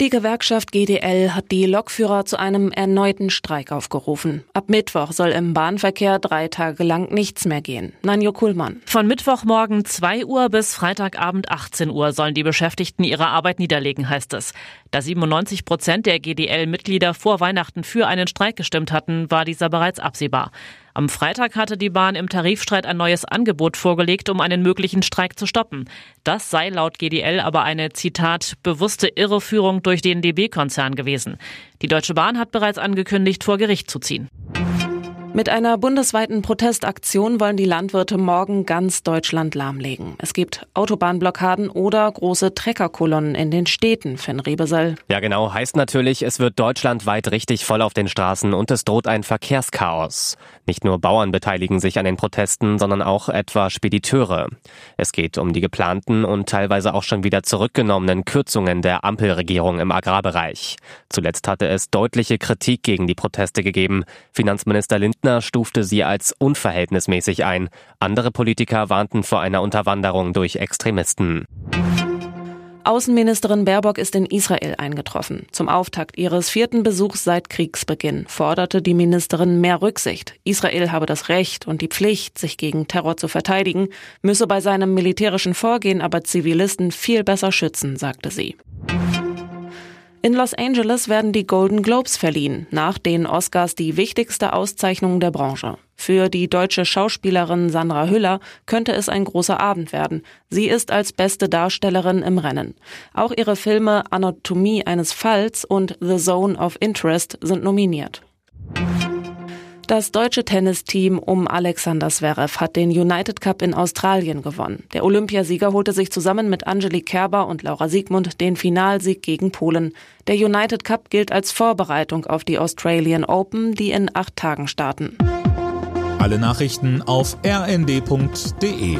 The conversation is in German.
Die Gewerkschaft GDL hat die Lokführer zu einem erneuten Streik aufgerufen. Ab Mittwoch soll im Bahnverkehr drei Tage lang nichts mehr gehen. Nanjo Kuhlmann. Von Mittwochmorgen 2 Uhr bis Freitagabend 18 Uhr sollen die Beschäftigten ihre Arbeit niederlegen, heißt es. Da 97 Prozent der GDL-Mitglieder vor Weihnachten für einen Streik gestimmt hatten, war dieser bereits absehbar. Am Freitag hatte die Bahn im Tarifstreit ein neues Angebot vorgelegt, um einen möglichen Streik zu stoppen. Das sei laut GDL aber eine, Zitat, bewusste Irreführung durch den DB-Konzern gewesen. Die Deutsche Bahn hat bereits angekündigt, vor Gericht zu ziehen. Mit einer bundesweiten Protestaktion wollen die Landwirte morgen ganz Deutschland lahmlegen. Es gibt Autobahnblockaden oder große Treckerkolonnen in den Städten, Finn Rebesell. Ja, genau. Heißt natürlich, es wird deutschlandweit richtig voll auf den Straßen und es droht ein Verkehrschaos. Nicht nur Bauern beteiligen sich an den Protesten, sondern auch etwa Spediteure. Es geht um die geplanten und teilweise auch schon wieder zurückgenommenen Kürzungen der Ampelregierung im Agrarbereich. Zuletzt hatte es deutliche Kritik gegen die Proteste gegeben. Finanzminister Lindner Lindner stufte sie als unverhältnismäßig ein. Andere Politiker warnten vor einer Unterwanderung durch Extremisten. Außenministerin Baerbock ist in Israel eingetroffen. Zum Auftakt ihres vierten Besuchs seit Kriegsbeginn forderte die Ministerin mehr Rücksicht. Israel habe das Recht und die Pflicht, sich gegen Terror zu verteidigen, müsse bei seinem militärischen Vorgehen aber Zivilisten viel besser schützen, sagte sie. In Los Angeles werden die Golden Globes verliehen, nach den Oscars die wichtigste Auszeichnung der Branche. Für die deutsche Schauspielerin Sandra Hüller könnte es ein großer Abend werden. Sie ist als beste Darstellerin im Rennen. Auch ihre Filme Anatomie eines Falls und The Zone of Interest sind nominiert. Das deutsche Tennisteam um Alexander Zverev hat den United Cup in Australien gewonnen. Der Olympiasieger holte sich zusammen mit Angelique Kerber und Laura Siegmund den Finalsieg gegen Polen. Der United Cup gilt als Vorbereitung auf die Australian Open, die in acht Tagen starten. Alle Nachrichten auf rnd.de